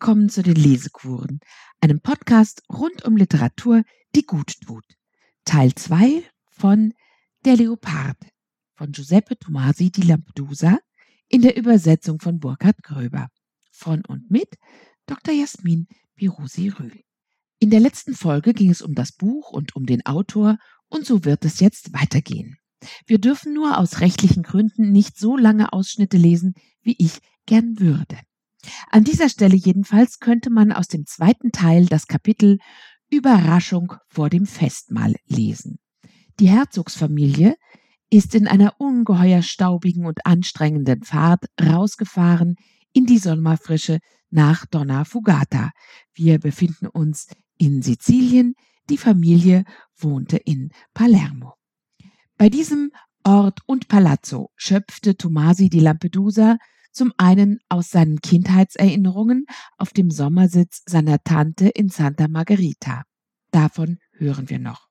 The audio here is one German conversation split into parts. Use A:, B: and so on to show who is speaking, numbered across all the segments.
A: Willkommen zu den Lesekuren, einem Podcast rund um Literatur, die gut tut. Teil 2 von Der Leopard von Giuseppe Tomasi di Lampedusa in der Übersetzung von Burkhard Gröber. Von und mit Dr. Jasmin Birusi-Rühl. In der letzten Folge ging es um das Buch und um den Autor und so wird es jetzt weitergehen. Wir dürfen nur aus rechtlichen Gründen nicht so lange Ausschnitte lesen, wie ich gern würde. An dieser Stelle jedenfalls könnte man aus dem zweiten Teil das Kapitel Überraschung vor dem Festmahl lesen. Die Herzogsfamilie ist in einer ungeheuer staubigen und anstrengenden Fahrt rausgefahren in die Sommerfrische nach Donna Fugata. Wir befinden uns in Sizilien, die Familie wohnte in Palermo. Bei diesem Ort und Palazzo schöpfte Tomasi di Lampedusa zum einen aus seinen Kindheitserinnerungen auf dem Sommersitz seiner Tante in Santa Margherita. Davon hören wir noch.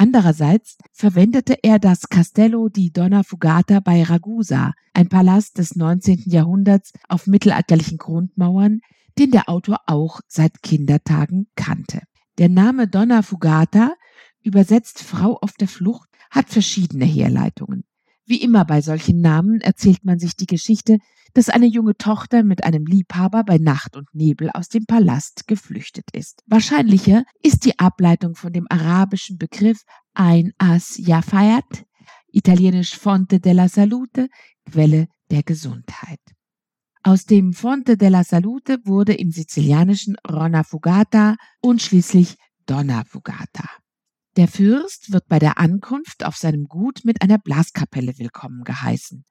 A: Andererseits verwendete er das Castello di Donna Fugata bei Ragusa, ein Palast des 19. Jahrhunderts auf mittelalterlichen Grundmauern, den der Autor auch seit Kindertagen kannte. Der Name Donna Fugata, übersetzt Frau auf der Flucht, hat verschiedene Herleitungen. Wie immer bei solchen Namen erzählt man sich die Geschichte, dass eine junge Tochter mit einem Liebhaber bei Nacht und Nebel aus dem Palast geflüchtet ist. Wahrscheinlicher ist die Ableitung von dem arabischen Begriff ein As Yafayat, italienisch Fonte della Salute, Quelle der Gesundheit. Aus dem Fonte della Salute wurde im sizilianischen Ronna Fugata und schließlich Donna Fugata. Der Fürst wird bei der Ankunft auf seinem Gut mit einer Blaskapelle willkommen geheißen.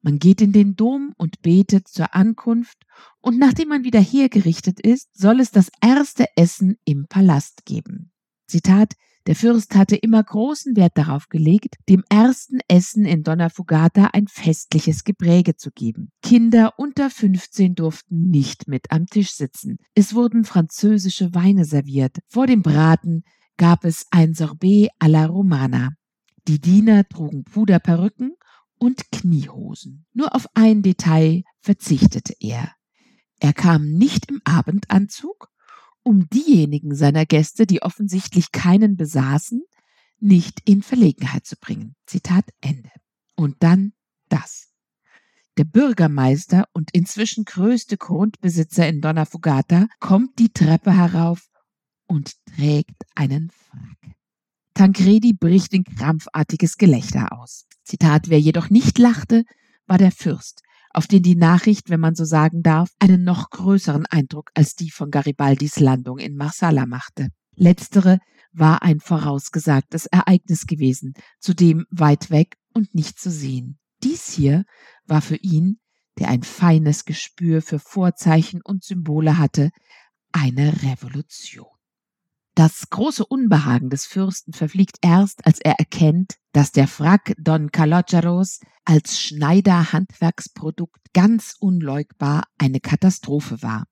A: Man geht in den Dom und betet zur Ankunft, und nachdem man wieder hergerichtet ist, soll es das erste Essen im Palast geben. Zitat der Fürst hatte immer großen Wert darauf gelegt, dem ersten Essen in Donna Fugata ein festliches Gepräge zu geben. Kinder unter 15 durften nicht mit am Tisch sitzen. Es wurden französische Weine serviert. Vor dem Braten gab es ein Sorbet à la Romana. Die Diener trugen Puderperücken und Kniehosen. Nur auf ein Detail verzichtete er. Er kam nicht im Abendanzug, um diejenigen seiner Gäste, die offensichtlich keinen besaßen, nicht in Verlegenheit zu bringen. Zitat Ende. Und dann das. Der Bürgermeister und inzwischen größte Grundbesitzer in Donna Fugata kommt die Treppe herauf und trägt einen Frack. Tancredi bricht in krampfartiges Gelächter aus. Zitat, wer jedoch nicht lachte, war der Fürst, auf den die Nachricht, wenn man so sagen darf, einen noch größeren Eindruck als die von Garibaldis Landung in Marsala machte. Letztere war ein vorausgesagtes Ereignis gewesen, zudem weit weg und nicht zu sehen. Dies hier war für ihn, der ein feines Gespür für Vorzeichen und Symbole hatte, eine Revolution. Das große Unbehagen des Fürsten verfliegt erst, als er erkennt, dass der Frack Don Caloggeros als Schneider-Handwerksprodukt ganz unleugbar eine Katastrophe war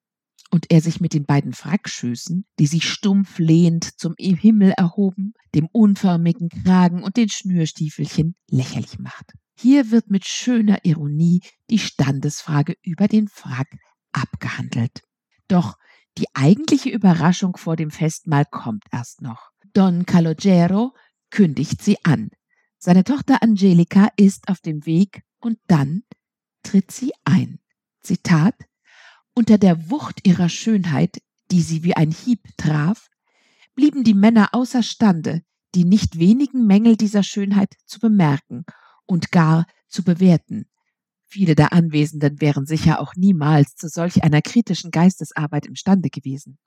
A: und er sich mit den beiden Frackschößen, die sich stumpf lehend zum Himmel erhoben, dem unförmigen Kragen und den Schnürstiefelchen lächerlich macht. Hier wird mit schöner Ironie die Standesfrage über den Frack abgehandelt. Doch die eigentliche Überraschung vor dem Festmahl kommt erst noch. Don Calogero kündigt sie an. Seine Tochter Angelika ist auf dem Weg und dann tritt sie ein. Zitat Unter der Wucht ihrer Schönheit, die sie wie ein Hieb traf, blieben die Männer außerstande, die nicht wenigen Mängel dieser Schönheit zu bemerken und gar zu bewerten. Viele der Anwesenden wären sicher auch niemals zu solch einer kritischen Geistesarbeit imstande gewesen.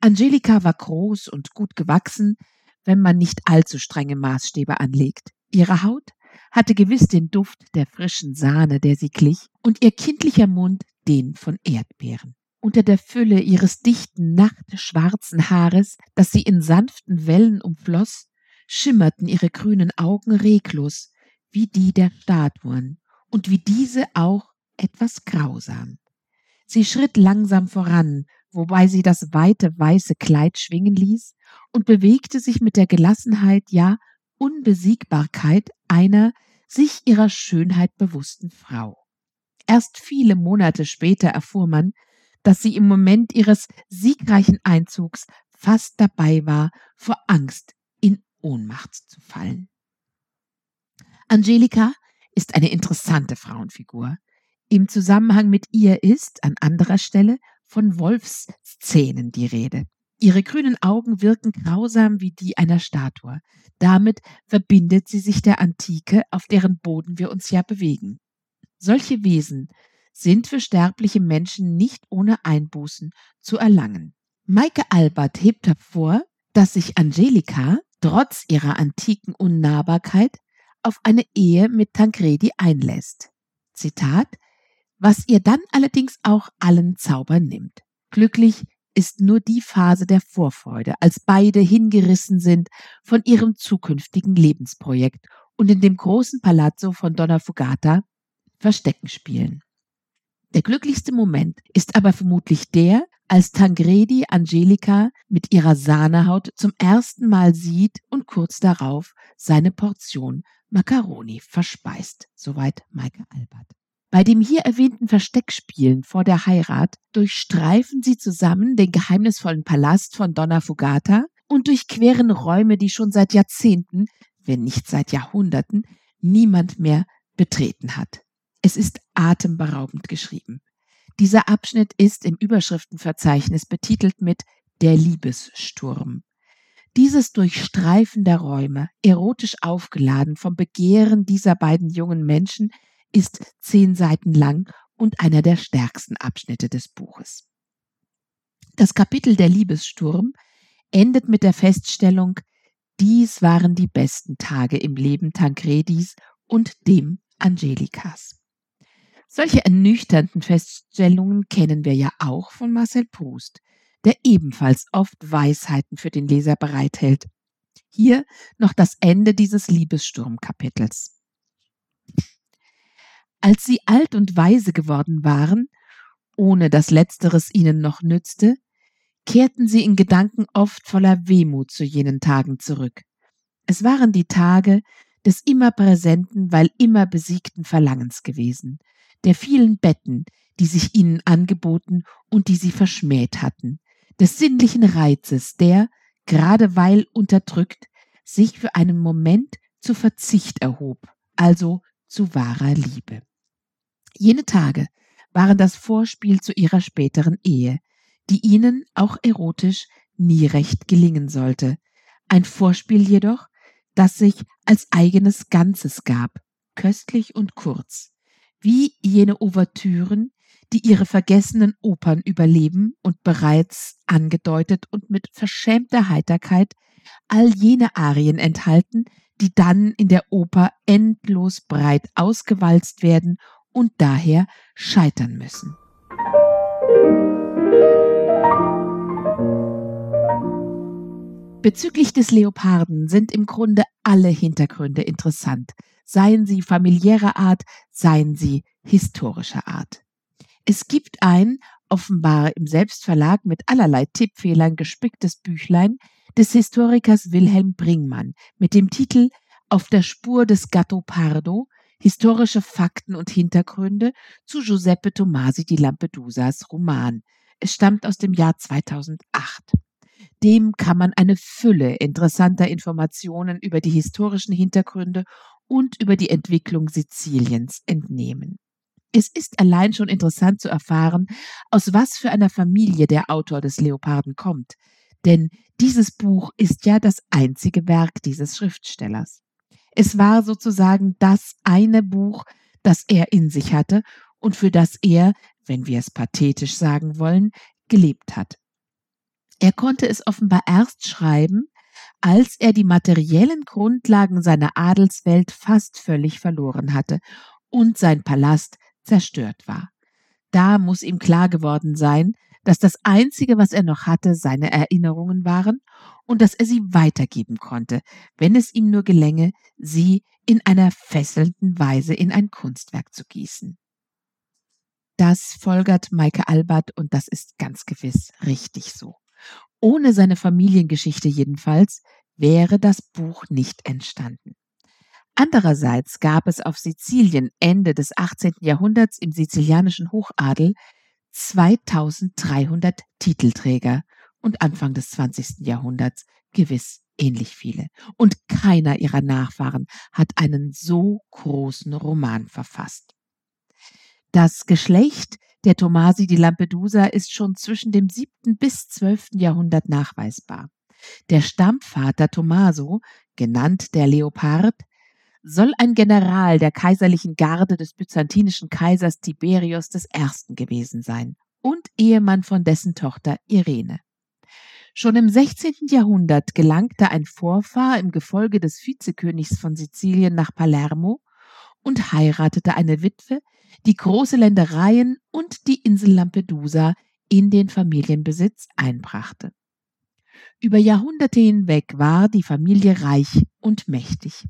A: Angelika war groß und gut gewachsen, wenn man nicht allzu strenge Maßstäbe anlegt. Ihre Haut hatte gewiss den Duft der frischen Sahne, der sie glich, und ihr kindlicher Mund den von Erdbeeren. Unter der Fülle ihres dichten, nachtschwarzen Haares, das sie in sanften Wellen umfloss, schimmerten ihre grünen Augen reglos, wie die der Statuen, und wie diese auch etwas grausam. Sie schritt langsam voran, wobei sie das weite weiße Kleid schwingen ließ und bewegte sich mit der Gelassenheit, ja Unbesiegbarkeit einer sich ihrer Schönheit bewussten Frau. Erst viele Monate später erfuhr man, dass sie im Moment ihres siegreichen Einzugs fast dabei war, vor Angst in Ohnmacht zu fallen. Angelika ist eine interessante Frauenfigur. Im Zusammenhang mit ihr ist an anderer Stelle von Wolfsszenen die Rede. Ihre grünen Augen wirken grausam wie die einer Statue. Damit verbindet sie sich der Antike, auf deren Boden wir uns ja bewegen. Solche Wesen sind für sterbliche Menschen nicht ohne Einbußen zu erlangen. Maike Albert hebt hervor, dass sich Angelika trotz ihrer antiken Unnahbarkeit auf eine Ehe mit Tancredi einlässt. Zitat, was ihr dann allerdings auch allen Zauber nimmt. Glücklich ist nur die Phase der Vorfreude, als beide hingerissen sind von ihrem zukünftigen Lebensprojekt und in dem großen Palazzo von Donna Fugata Verstecken spielen. Der glücklichste Moment ist aber vermutlich der, als Tangredi Angelika mit ihrer Sahnehaut zum ersten Mal sieht und kurz darauf seine Portion Macaroni verspeist. Soweit Maike Albert. Bei dem hier erwähnten Versteckspielen vor der Heirat durchstreifen sie zusammen den geheimnisvollen Palast von Donna Fugata und durchqueren Räume, die schon seit Jahrzehnten, wenn nicht seit Jahrhunderten, niemand mehr betreten hat. Es ist atemberaubend geschrieben. Dieser Abschnitt ist im Überschriftenverzeichnis betitelt mit Der Liebessturm. Dieses Durchstreifen der Räume, erotisch aufgeladen vom Begehren dieser beiden jungen Menschen, ist zehn Seiten lang und einer der stärksten Abschnitte des Buches. Das Kapitel Der Liebessturm endet mit der Feststellung, dies waren die besten Tage im Leben Tancredis und dem Angelikas. Solche ernüchternden Feststellungen kennen wir ja auch von Marcel Proust, der ebenfalls oft Weisheiten für den Leser bereithält. Hier noch das Ende dieses Liebessturmkapitels. Als sie alt und weise geworden waren, ohne dass letzteres ihnen noch nützte, kehrten sie in Gedanken oft voller Wehmut zu jenen Tagen zurück. Es waren die Tage des immer präsenten, weil immer besiegten Verlangens gewesen, der vielen Betten, die sich ihnen angeboten und die sie verschmäht hatten, des sinnlichen Reizes, der, gerade weil unterdrückt, sich für einen Moment zu Verzicht erhob, also zu wahrer Liebe. Jene Tage waren das Vorspiel zu ihrer späteren Ehe, die ihnen auch erotisch nie recht gelingen sollte. Ein Vorspiel jedoch, das sich als eigenes Ganzes gab, köstlich und kurz, wie jene Ouvertüren, die ihre vergessenen Opern überleben und bereits angedeutet und mit verschämter Heiterkeit all jene Arien enthalten, die dann in der Oper endlos breit ausgewalzt werden und daher scheitern müssen. Bezüglich des Leoparden sind im Grunde alle Hintergründe interessant, seien sie familiärer Art, seien sie historischer Art. Es gibt ein, offenbar im Selbstverlag mit allerlei Tippfehlern gespicktes Büchlein des Historikers Wilhelm Bringmann mit dem Titel Auf der Spur des Gatto Pardo, historische Fakten und Hintergründe zu Giuseppe Tomasi di Lampedusas Roman. Es stammt aus dem Jahr 2008. Dem kann man eine Fülle interessanter Informationen über die historischen Hintergründe und über die Entwicklung Siziliens entnehmen. Es ist allein schon interessant zu erfahren, aus was für einer Familie der Autor des Leoparden kommt, denn dieses Buch ist ja das einzige Werk dieses Schriftstellers. Es war sozusagen das eine Buch, das er in sich hatte und für das er, wenn wir es pathetisch sagen wollen, gelebt hat. Er konnte es offenbar erst schreiben, als er die materiellen Grundlagen seiner Adelswelt fast völlig verloren hatte und sein Palast zerstört war. Da muss ihm klar geworden sein, dass das Einzige, was er noch hatte, seine Erinnerungen waren und dass er sie weitergeben konnte, wenn es ihm nur gelänge, sie in einer fesselnden Weise in ein Kunstwerk zu gießen. Das folgert Maike Albert und das ist ganz gewiss richtig so. Ohne seine Familiengeschichte jedenfalls wäre das Buch nicht entstanden. Andererseits gab es auf Sizilien Ende des 18. Jahrhunderts im sizilianischen Hochadel 2300 Titelträger und Anfang des 20. Jahrhunderts gewiss ähnlich viele. Und keiner ihrer Nachfahren hat einen so großen Roman verfasst. Das Geschlecht der Tomasi di Lampedusa ist schon zwischen dem 7. bis 12. Jahrhundert nachweisbar. Der Stammvater Tommaso, genannt der Leopard, soll ein General der kaiserlichen Garde des byzantinischen Kaisers Tiberius I. gewesen sein und Ehemann von dessen Tochter Irene. Schon im 16. Jahrhundert gelangte ein Vorfahr im Gefolge des Vizekönigs von Sizilien nach Palermo und heiratete eine Witwe, die große Ländereien und die Insel Lampedusa in den Familienbesitz einbrachte. Über Jahrhunderte hinweg war die Familie reich und mächtig.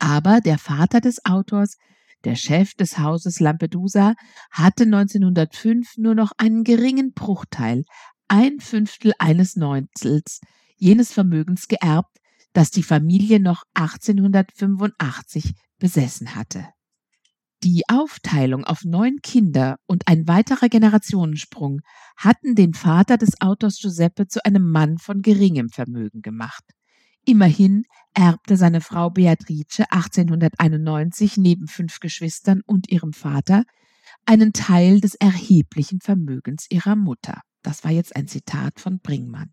A: Aber der Vater des Autors, der Chef des Hauses Lampedusa, hatte 1905 nur noch einen geringen Bruchteil, ein Fünftel eines Neuntels jenes Vermögens geerbt, das die Familie noch 1885 besessen hatte. Die Aufteilung auf neun Kinder und ein weiterer Generationensprung hatten den Vater des Autors Giuseppe zu einem Mann von geringem Vermögen gemacht. Immerhin erbte seine Frau Beatrice 1891 neben fünf Geschwistern und ihrem Vater einen Teil des erheblichen Vermögens ihrer Mutter. Das war jetzt ein Zitat von Bringmann.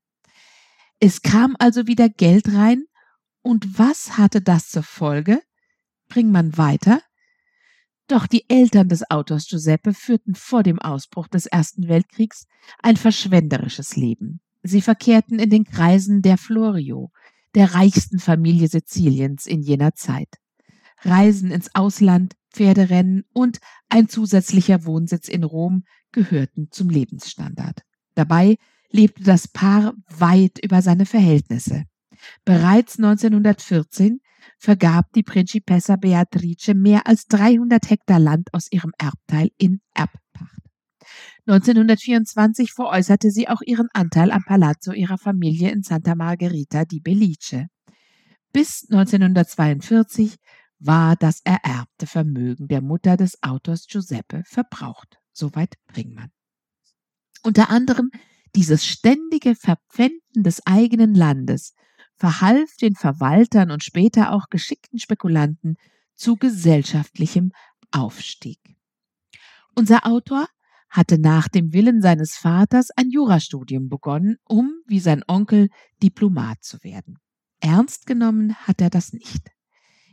A: Es kam also wieder Geld rein, und was hatte das zur Folge? Bringmann weiter. Doch die Eltern des Autors Giuseppe führten vor dem Ausbruch des Ersten Weltkriegs ein verschwenderisches Leben. Sie verkehrten in den Kreisen der Florio, der reichsten Familie Siziliens in jener Zeit. Reisen ins Ausland, Pferderennen und ein zusätzlicher Wohnsitz in Rom gehörten zum Lebensstandard. Dabei lebte das Paar weit über seine Verhältnisse. Bereits 1914 vergab die Principessa Beatrice mehr als 300 Hektar Land aus ihrem Erbteil in Erbpacht. 1924 veräußerte sie auch ihren Anteil am Palazzo ihrer Familie in Santa Margherita di Belice. Bis 1942 war das ererbte Vermögen der Mutter des Autors Giuseppe verbraucht. Soweit Bringmann. Unter anderem dieses ständige Verpfänden des eigenen Landes verhalf den Verwaltern und später auch geschickten Spekulanten zu gesellschaftlichem Aufstieg. Unser Autor hatte nach dem Willen seines Vaters ein Jurastudium begonnen, um, wie sein Onkel, Diplomat zu werden. Ernst genommen hat er das nicht.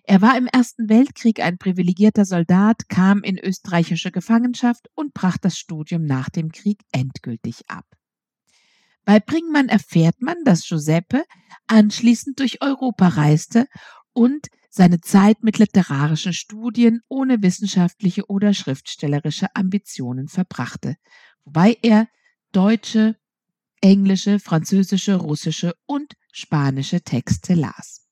A: Er war im Ersten Weltkrieg ein privilegierter Soldat, kam in österreichische Gefangenschaft und brach das Studium nach dem Krieg endgültig ab. Bei Bringmann erfährt man, dass Giuseppe anschließend durch Europa reiste und seine Zeit mit literarischen Studien ohne wissenschaftliche oder schriftstellerische Ambitionen verbrachte, wobei er deutsche, englische, französische, russische und spanische Texte las.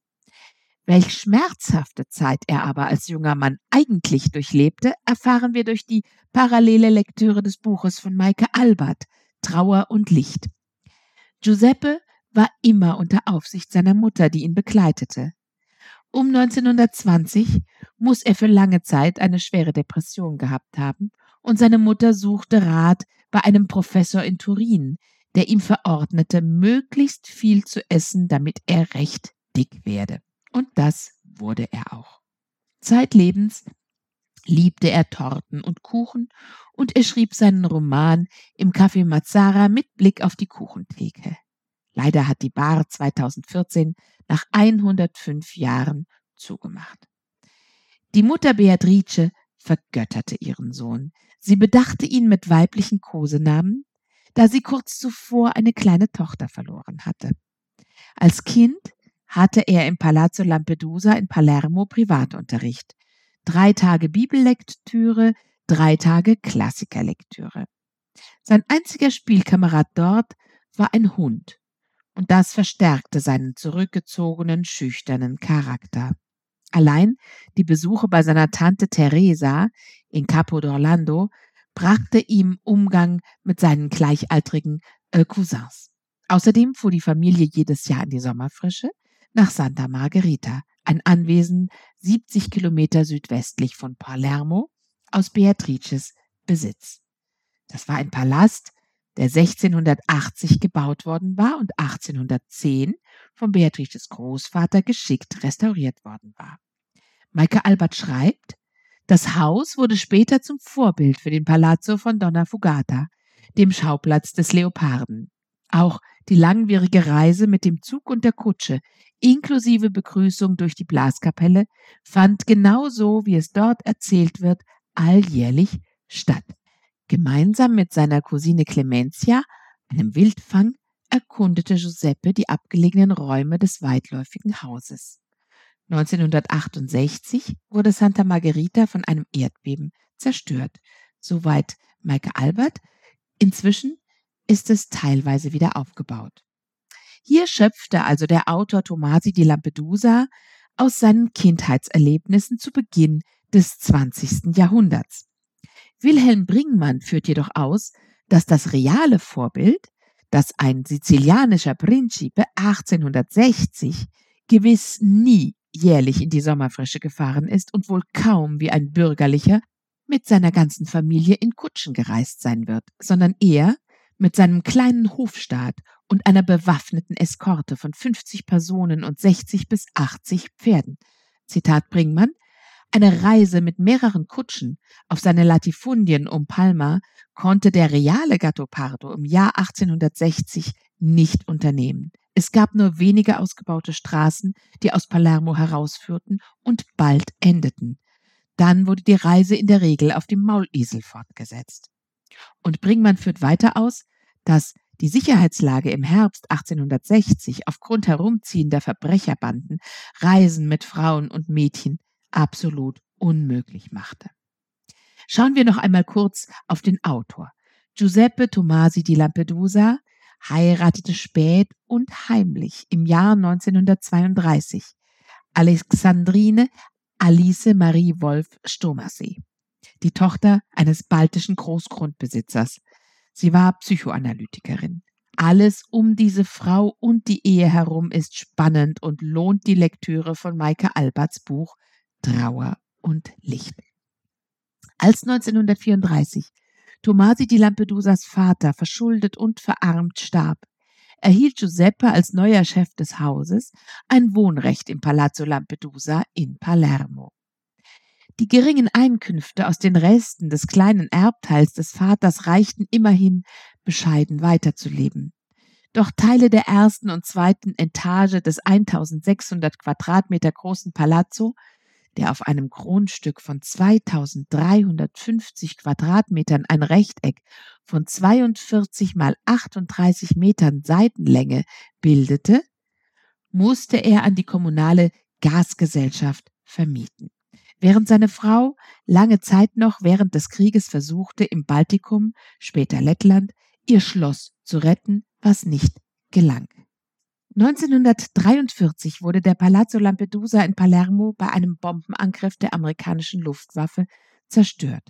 A: Welch schmerzhafte Zeit er aber als junger Mann eigentlich durchlebte, erfahren wir durch die parallele Lektüre des Buches von Maike Albert, Trauer und Licht. Giuseppe war immer unter Aufsicht seiner Mutter, die ihn begleitete. Um 1920 muss er für lange Zeit eine schwere Depression gehabt haben und seine Mutter suchte Rat bei einem Professor in Turin, der ihm verordnete, möglichst viel zu essen, damit er recht dick werde. Und das wurde er auch. Zeitlebens liebte er Torten und Kuchen und er schrieb seinen Roman im Café Mazzara mit Blick auf die Kuchentheke. Leider hat die Bar 2014 nach 105 Jahren zugemacht. Die Mutter Beatrice vergötterte ihren Sohn. Sie bedachte ihn mit weiblichen Kosenamen, da sie kurz zuvor eine kleine Tochter verloren hatte. Als Kind hatte er im Palazzo Lampedusa in Palermo Privatunterricht. Drei Tage Bibellektüre, drei Tage Klassikerlektüre. Sein einziger Spielkamerad dort war ein Hund, und das verstärkte seinen zurückgezogenen, schüchternen Charakter. Allein die Besuche bei seiner Tante Teresa in Capo d'Orlando brachte ihm Umgang mit seinen gleichaltrigen äh, Cousins. Außerdem fuhr die Familie jedes Jahr in die Sommerfrische nach Santa Margherita, ein Anwesen 70 Kilometer südwestlich von Palermo, aus Beatrices Besitz. Das war ein Palast, der 1680 gebaut worden war und 1810 von Beatrices Großvater geschickt restauriert worden war. Maike Albert schreibt, das Haus wurde später zum Vorbild für den Palazzo von Donna Fugata, dem Schauplatz des Leoparden. Auch die langwierige Reise mit dem Zug und der Kutsche, inklusive Begrüßung durch die Blaskapelle, fand genauso, wie es dort erzählt wird, alljährlich statt. Gemeinsam mit seiner Cousine Clemencia, einem Wildfang, erkundete Giuseppe die abgelegenen Räume des weitläufigen Hauses. 1968 wurde Santa Margherita von einem Erdbeben zerstört. Soweit Maike Albert. Inzwischen ist es teilweise wieder aufgebaut. Hier schöpfte also der Autor Tomasi di Lampedusa aus seinen Kindheitserlebnissen zu Beginn des 20. Jahrhunderts. Wilhelm Bringmann führt jedoch aus, dass das reale Vorbild, das ein sizilianischer Principe 1860 gewiss nie jährlich in die Sommerfrische gefahren ist und wohl kaum wie ein Bürgerlicher mit seiner ganzen Familie in Kutschen gereist sein wird, sondern eher mit seinem kleinen Hofstaat und einer bewaffneten Eskorte von 50 Personen und 60 bis 80 Pferden. Zitat Bringmann, eine Reise mit mehreren Kutschen auf seine Latifundien um Palma konnte der reale Gattopardo im Jahr 1860 nicht unternehmen. Es gab nur wenige ausgebaute Straßen, die aus Palermo herausführten und bald endeten. Dann wurde die Reise in der Regel auf dem Maulesel fortgesetzt. Und Bringmann führt weiter aus, dass die Sicherheitslage im Herbst 1860 aufgrund herumziehender Verbrecherbanden Reisen mit Frauen und Mädchen absolut unmöglich machte. Schauen wir noch einmal kurz auf den Autor. Giuseppe Tomasi di Lampedusa heiratete spät und heimlich im Jahr 1932 Alexandrine Alice Marie Wolf Stomersee, die Tochter eines baltischen Großgrundbesitzers. Sie war Psychoanalytikerin. Alles um diese Frau und die Ehe herum ist spannend und lohnt die Lektüre von Maike Alberts Buch Trauer und Licht. Als 1934 Tomasi di Lampedusas Vater verschuldet und verarmt starb, erhielt Giuseppe als neuer Chef des Hauses ein Wohnrecht im Palazzo Lampedusa in Palermo. Die geringen Einkünfte aus den Resten des kleinen Erbteils des Vaters reichten immerhin, bescheiden weiterzuleben. Doch Teile der ersten und zweiten Etage des 1600 Quadratmeter großen Palazzo der auf einem Grundstück von 2350 Quadratmetern ein Rechteck von 42 mal 38 Metern Seitenlänge bildete, musste er an die kommunale Gasgesellschaft vermieten. Während seine Frau lange Zeit noch während des Krieges versuchte, im Baltikum, später Lettland, ihr Schloss zu retten, was nicht gelang. 1943 wurde der Palazzo Lampedusa in Palermo bei einem Bombenangriff der amerikanischen Luftwaffe zerstört.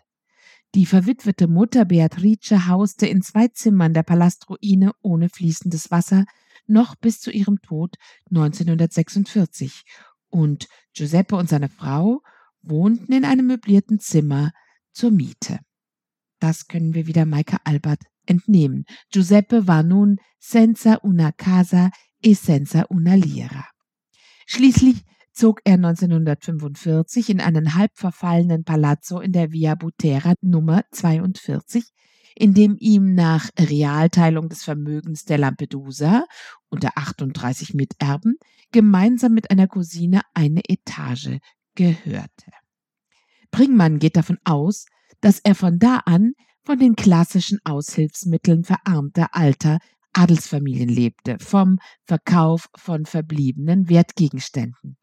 A: Die verwitwete Mutter Beatrice hauste in zwei Zimmern der Palastruine ohne fließendes Wasser noch bis zu ihrem Tod 1946 und Giuseppe und seine Frau wohnten in einem möblierten Zimmer zur Miete. Das können wir wieder Maike Albert entnehmen. Giuseppe war nun senza una casa e senza una lira. Schließlich zog er 1945 in einen halb verfallenen Palazzo in der Via Butera Nummer 42, in dem ihm nach Realteilung des Vermögens der Lampedusa unter 38 Miterben gemeinsam mit einer Cousine eine Etage gehörte. Bringmann geht davon aus, dass er von da an von den klassischen Aushilfsmitteln verarmter alter Adelsfamilien lebte, vom Verkauf von verbliebenen Wertgegenständen.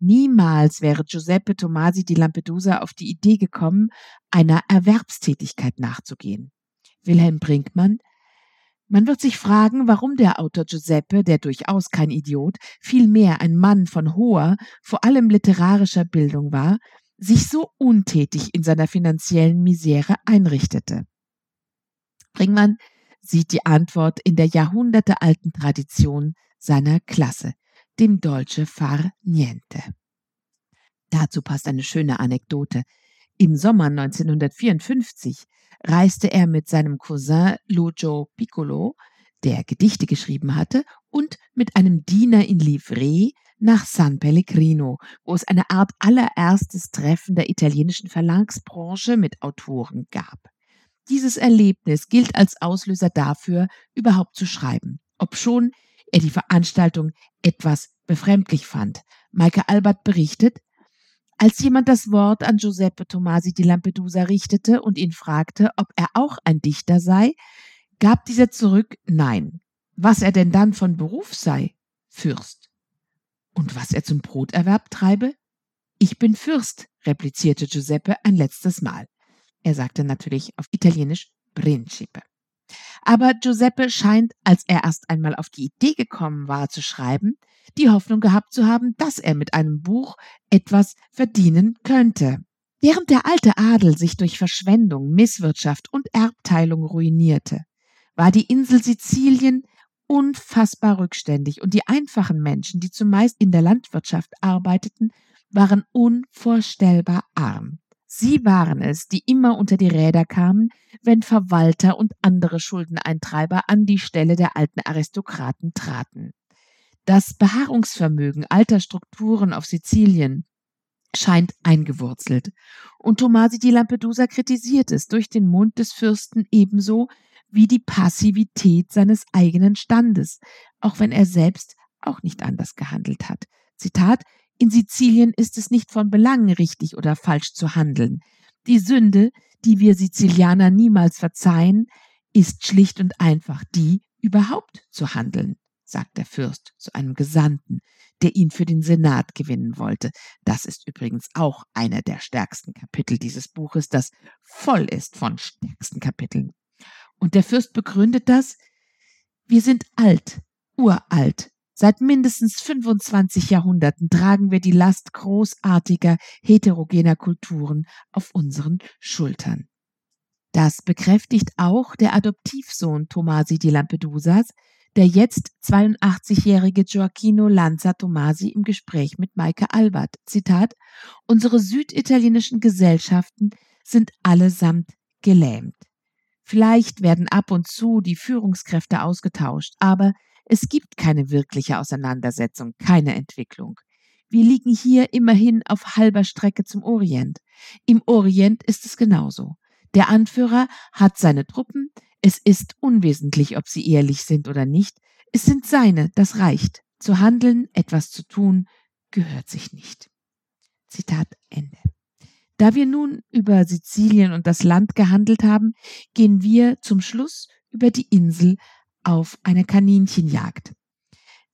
A: Niemals wäre Giuseppe Tomasi di Lampedusa auf die Idee gekommen, einer Erwerbstätigkeit nachzugehen. Wilhelm Brinkmann man wird sich fragen, warum der Autor Giuseppe, der durchaus kein Idiot, vielmehr ein Mann von hoher, vor allem literarischer Bildung war, sich so untätig in seiner finanziellen Misere einrichtete. Bringmann sieht die Antwort in der jahrhundertealten Tradition seiner Klasse, dem Dolce far niente. Dazu passt eine schöne Anekdote. Im Sommer 1954 reiste er mit seinem Cousin Lucio Piccolo, der Gedichte geschrieben hatte, und mit einem Diener in Livree nach San Pellegrino, wo es eine Art allererstes Treffen der italienischen Verlagsbranche mit Autoren gab. Dieses Erlebnis gilt als Auslöser dafür, überhaupt zu schreiben, obschon er die Veranstaltung etwas befremdlich fand. Maike Albert berichtet, als jemand das Wort an Giuseppe Tomasi di Lampedusa richtete und ihn fragte, ob er auch ein Dichter sei, gab dieser zurück Nein. Was er denn dann von Beruf sei? Fürst. Und was er zum Broterwerb treibe? Ich bin Fürst, replizierte Giuseppe ein letztes Mal. Er sagte natürlich auf Italienisch Principe. Aber Giuseppe scheint, als er erst einmal auf die Idee gekommen war zu schreiben, die Hoffnung gehabt zu haben, dass er mit einem Buch etwas verdienen könnte. Während der alte Adel sich durch Verschwendung, Misswirtschaft und Erbteilung ruinierte, war die Insel Sizilien unfassbar rückständig und die einfachen Menschen, die zumeist in der Landwirtschaft arbeiteten, waren unvorstellbar arm. Sie waren es, die immer unter die Räder kamen, wenn Verwalter und andere Schuldeneintreiber an die Stelle der alten Aristokraten traten. Das Beharrungsvermögen alter Strukturen auf Sizilien scheint eingewurzelt. Und Tomasi di Lampedusa kritisiert es durch den Mund des Fürsten ebenso wie die Passivität seines eigenen Standes, auch wenn er selbst auch nicht anders gehandelt hat. Zitat in Sizilien ist es nicht von Belang, richtig oder falsch zu handeln. Die Sünde, die wir Sizilianer niemals verzeihen, ist schlicht und einfach die, überhaupt zu handeln, sagt der Fürst zu einem Gesandten, der ihn für den Senat gewinnen wollte. Das ist übrigens auch einer der stärksten Kapitel dieses Buches, das voll ist von stärksten Kapiteln. Und der Fürst begründet das, wir sind alt, uralt, Seit mindestens 25 Jahrhunderten tragen wir die Last großartiger, heterogener Kulturen auf unseren Schultern. Das bekräftigt auch der Adoptivsohn Tomasi di Lampedusas, der jetzt 82-jährige Gioacchino Lanza Tomasi im Gespräch mit Maike Albert. Zitat, unsere süditalienischen Gesellschaften sind allesamt gelähmt. Vielleicht werden ab und zu die Führungskräfte ausgetauscht, aber es gibt keine wirkliche Auseinandersetzung, keine Entwicklung. Wir liegen hier immerhin auf halber Strecke zum Orient. Im Orient ist es genauso. Der Anführer hat seine Truppen, es ist unwesentlich, ob sie ehrlich sind oder nicht, es sind seine, das reicht. Zu handeln, etwas zu tun, gehört sich nicht. Zitat Ende. Da wir nun über Sizilien und das Land gehandelt haben, gehen wir zum Schluss über die Insel auf eine Kaninchenjagd.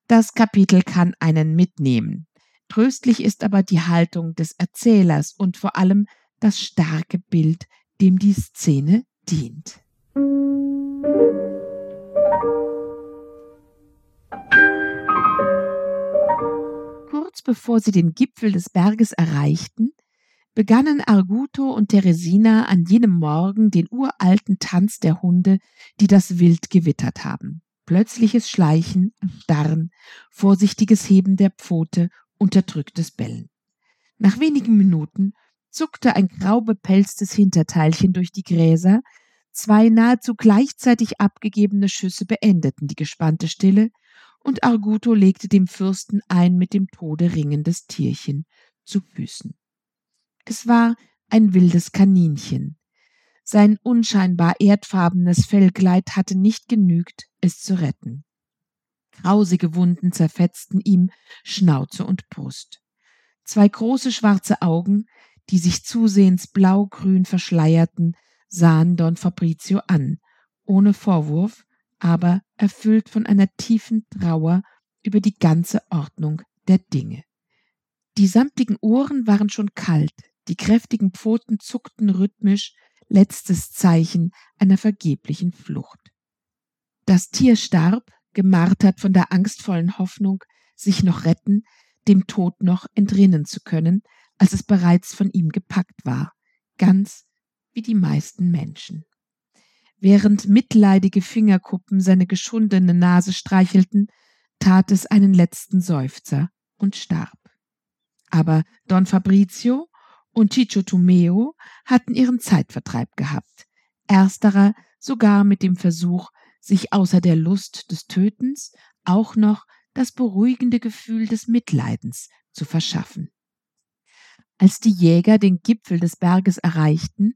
A: Das Kapitel kann einen mitnehmen. Tröstlich ist aber die Haltung des Erzählers und vor allem das starke Bild, dem die Szene dient. Kurz bevor sie den Gipfel des Berges erreichten, begannen Arguto und Teresina an jenem Morgen den uralten Tanz der Hunde, die das Wild gewittert haben. Plötzliches Schleichen, Starren, vorsichtiges Heben der Pfote, unterdrücktes Bellen. Nach wenigen Minuten zuckte ein grau bepelztes Hinterteilchen durch die Gräser, zwei nahezu gleichzeitig abgegebene Schüsse beendeten die gespannte Stille, und Arguto legte dem Fürsten ein mit dem Tode ringendes Tierchen zu Füßen. Es war ein wildes Kaninchen. Sein unscheinbar erdfarbenes Fellkleid hatte nicht genügt, es zu retten. Grausige Wunden zerfetzten ihm Schnauze und Brust. Zwei große schwarze Augen, die sich zusehends blaugrün verschleierten, sahen Don Fabrizio an, ohne Vorwurf, aber erfüllt von einer tiefen Trauer über die ganze Ordnung der Dinge. Die samtigen Ohren waren schon kalt, die kräftigen Pfoten zuckten rhythmisch, letztes Zeichen einer vergeblichen Flucht. Das Tier starb, gemartert von der angstvollen Hoffnung, sich noch retten, dem Tod noch entrinnen zu können, als es bereits von ihm gepackt war, ganz wie die meisten Menschen. Während mitleidige Fingerkuppen seine geschundene Nase streichelten, tat es einen letzten Seufzer und starb. Aber Don Fabrizio und Chicho Tumeo hatten ihren Zeitvertreib gehabt. Ersterer sogar mit dem Versuch, sich außer der Lust des Tötens auch noch das beruhigende Gefühl des Mitleidens zu verschaffen. Als die Jäger den Gipfel des Berges erreichten,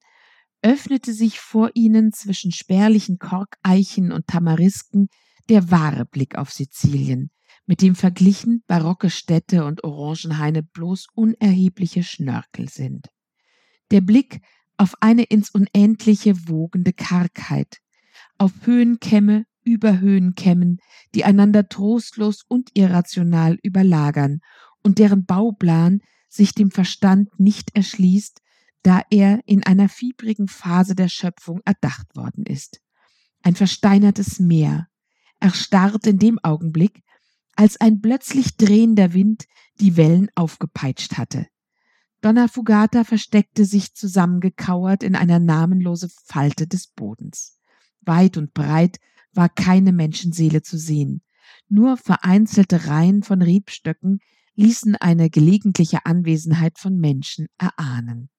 A: öffnete sich vor ihnen zwischen spärlichen Korkeichen und Tamarisken der wahre Blick auf Sizilien, mit dem verglichen barocke Städte und Orangenhaine bloß unerhebliche Schnörkel sind. Der Blick auf eine ins Unendliche wogende Kargheit, auf Höhenkämme über Höhenkämmen, die einander trostlos und irrational überlagern und deren Bauplan sich dem Verstand nicht erschließt, da er in einer fiebrigen Phase der Schöpfung erdacht worden ist. Ein versteinertes Meer, erstarrt in dem Augenblick, als ein plötzlich drehender Wind die Wellen aufgepeitscht hatte. Donna Fugata versteckte sich zusammengekauert in einer namenlose Falte des Bodens. Weit und breit war keine Menschenseele zu sehen. Nur vereinzelte Reihen von Riebstöcken ließen eine gelegentliche Anwesenheit von Menschen erahnen.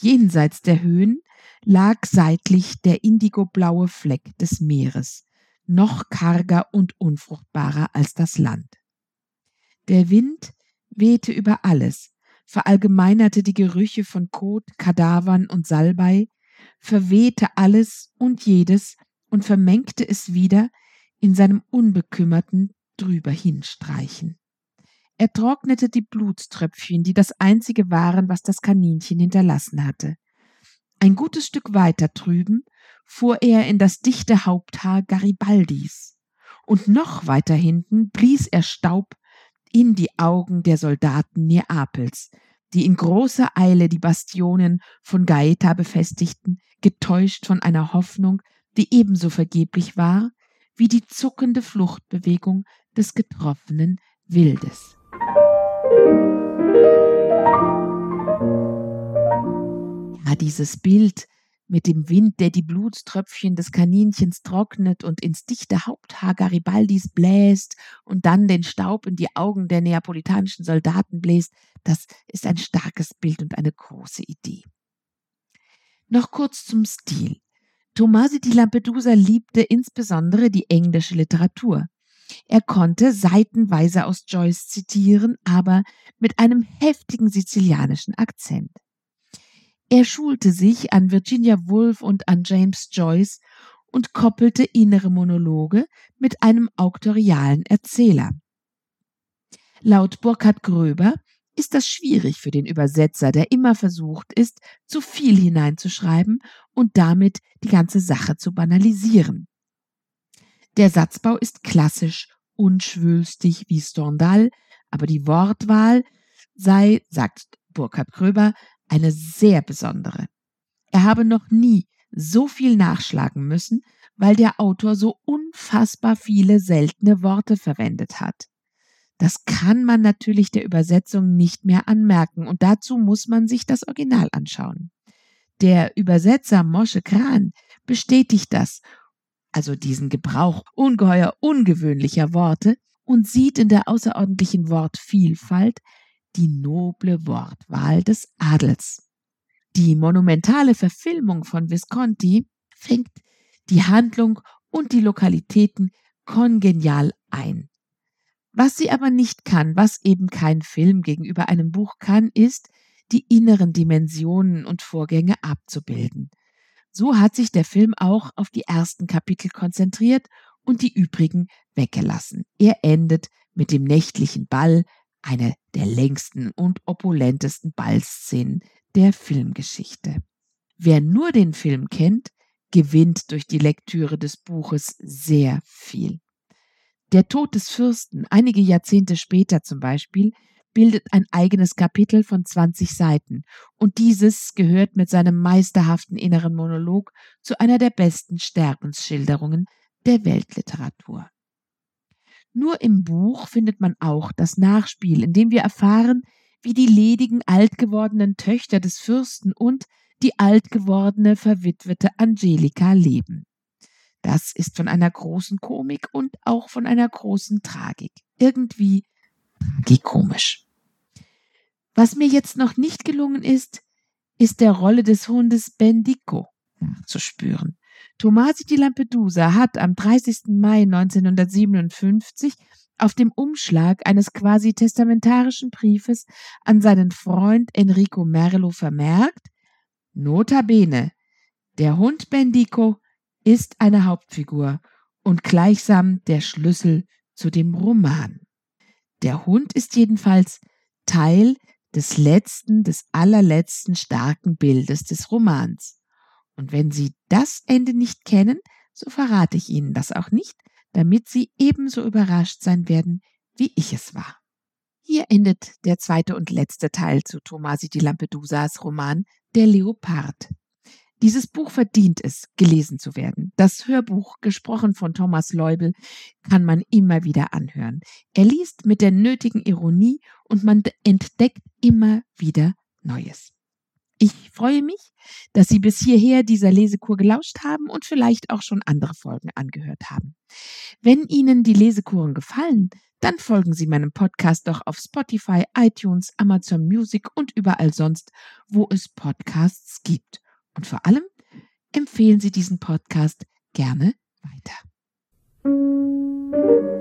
A: Jenseits der Höhen lag seitlich der indigoblaue Fleck des Meeres, noch karger und unfruchtbarer als das Land. Der Wind wehte über alles, verallgemeinerte die Gerüche von Kot, Kadavern und Salbei, verwehte alles und jedes und vermengte es wieder in seinem unbekümmerten drüberhinstreichen. Er trocknete die Blutströpfchen, die das einzige waren, was das Kaninchen hinterlassen hatte. Ein gutes Stück weiter drüben fuhr er in das dichte Haupthaar Garibaldis, und noch weiter hinten blies er Staub in die Augen der Soldaten Neapels, die in großer Eile die Bastionen von Gaeta befestigten, getäuscht von einer Hoffnung, die ebenso vergeblich war wie die zuckende Fluchtbewegung des getroffenen Wildes. Ja, dieses Bild mit dem Wind, der die Blutströpfchen des Kaninchens trocknet und ins dichte Haupthaar Garibaldis bläst und dann den Staub in die Augen der neapolitanischen Soldaten bläst, das ist ein starkes Bild und eine große Idee. Noch kurz zum Stil. Tomasi di Lampedusa liebte insbesondere die englische Literatur. Er konnte seitenweise aus Joyce zitieren, aber mit einem heftigen sizilianischen Akzent. Er schulte sich an Virginia Woolf und an James Joyce und koppelte innere Monologe mit einem auktorialen Erzähler. Laut Burkhard Gröber ist das schwierig für den Übersetzer, der immer versucht ist, zu viel hineinzuschreiben und damit die ganze Sache zu banalisieren. Der Satzbau ist klassisch, unschwülstig wie Stendhal, aber die Wortwahl sei, sagt Burkhard Gröber, eine sehr besondere. Er habe noch nie so viel nachschlagen müssen, weil der Autor so unfassbar viele seltene Worte verwendet hat. Das kann man natürlich der Übersetzung nicht mehr anmerken und dazu muss man sich das Original anschauen. Der Übersetzer Mosche Kran bestätigt das, also diesen Gebrauch ungeheuer ungewöhnlicher Worte und sieht in der außerordentlichen Wortvielfalt die noble Wortwahl des Adels. Die monumentale Verfilmung von Visconti fängt die Handlung und die Lokalitäten kongenial ein. Was sie aber nicht kann, was eben kein Film gegenüber einem Buch kann, ist, die inneren Dimensionen und Vorgänge abzubilden. So hat sich der Film auch auf die ersten Kapitel konzentriert und die übrigen weggelassen. Er endet mit dem nächtlichen Ball, eine der längsten und opulentesten Ballszenen der Filmgeschichte. Wer nur den Film kennt, gewinnt durch die Lektüre des Buches sehr viel. Der Tod des Fürsten, einige Jahrzehnte später zum Beispiel, bildet ein eigenes Kapitel von 20 Seiten und dieses gehört mit seinem meisterhaften inneren Monolog zu einer der besten Sterbensschilderungen der Weltliteratur. Nur im Buch findet man auch das Nachspiel, in dem wir erfahren, wie die ledigen, alt gewordenen Töchter des Fürsten und die alt gewordene, verwitwete Angelika leben. Das ist von einer großen Komik und auch von einer großen Tragik. Irgendwie tragikomisch. Was mir jetzt noch nicht gelungen ist, ist der Rolle des Hundes Bendico nachzuspüren. Tomasi di Lampedusa hat am 30. Mai 1957 auf dem Umschlag eines quasi testamentarischen Briefes an seinen Freund Enrico Merlo vermerkt, Notabene, der Hund Bendico ist eine Hauptfigur und gleichsam der Schlüssel zu dem Roman. Der Hund ist jedenfalls Teil des letzten, des allerletzten starken Bildes des Romans. Und wenn Sie das Ende nicht kennen, so verrate ich Ihnen das auch nicht, damit Sie ebenso überrascht sein werden, wie ich es war. Hier endet der zweite und letzte Teil zu Tomasi di Lampedusas Roman Der Leopard. Dieses Buch verdient es, gelesen zu werden. Das Hörbuch, gesprochen von Thomas Leubel, kann man immer wieder anhören. Er liest mit der nötigen Ironie und man entdeckt immer wieder Neues. Ich freue mich, dass Sie bis hierher dieser Lesekur gelauscht haben und vielleicht auch schon andere Folgen angehört haben. Wenn Ihnen die Lesekuren gefallen, dann folgen Sie meinem Podcast doch auf Spotify, iTunes, Amazon Music und überall sonst, wo es Podcasts gibt. Und vor allem empfehlen Sie diesen Podcast gerne weiter. Musik